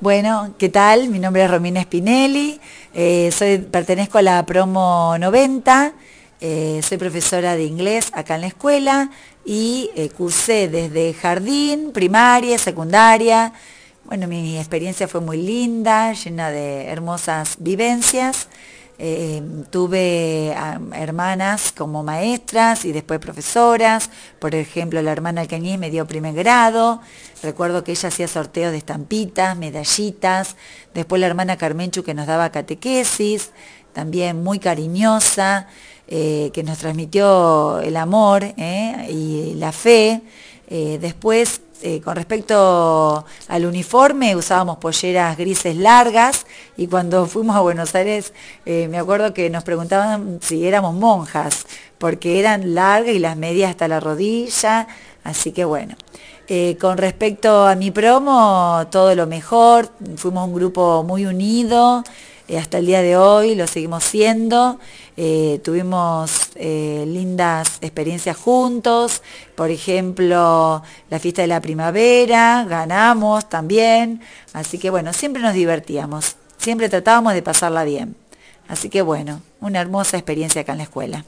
Bueno, ¿qué tal? Mi nombre es Romina Spinelli, eh, soy, pertenezco a la promo 90, eh, soy profesora de inglés acá en la escuela y eh, cursé desde jardín, primaria, secundaria. Bueno, mi experiencia fue muy linda, llena de hermosas vivencias. Eh, tuve hermanas como maestras y después profesoras. Por ejemplo, la hermana Alcañiz me dio primer grado. Recuerdo que ella hacía sorteos de estampitas, medallitas. Después la hermana Carmenchu que nos daba catequesis, también muy cariñosa, eh, que nos transmitió el amor eh, y la fe. Después eh, con respecto al uniforme, usábamos polleras grises largas y cuando fuimos a Buenos Aires eh, me acuerdo que nos preguntaban si éramos monjas, porque eran largas y las medias hasta la rodilla, así que bueno. Eh, con respecto a mi promo, todo lo mejor, fuimos un grupo muy unido, eh, hasta el día de hoy lo seguimos siendo. Eh, tuvimos eh, lindas experiencias juntos, por ejemplo, la fiesta de la primavera, ganamos también, así que bueno, siempre nos divertíamos, siempre tratábamos de pasarla bien. Así que bueno, una hermosa experiencia acá en la escuela.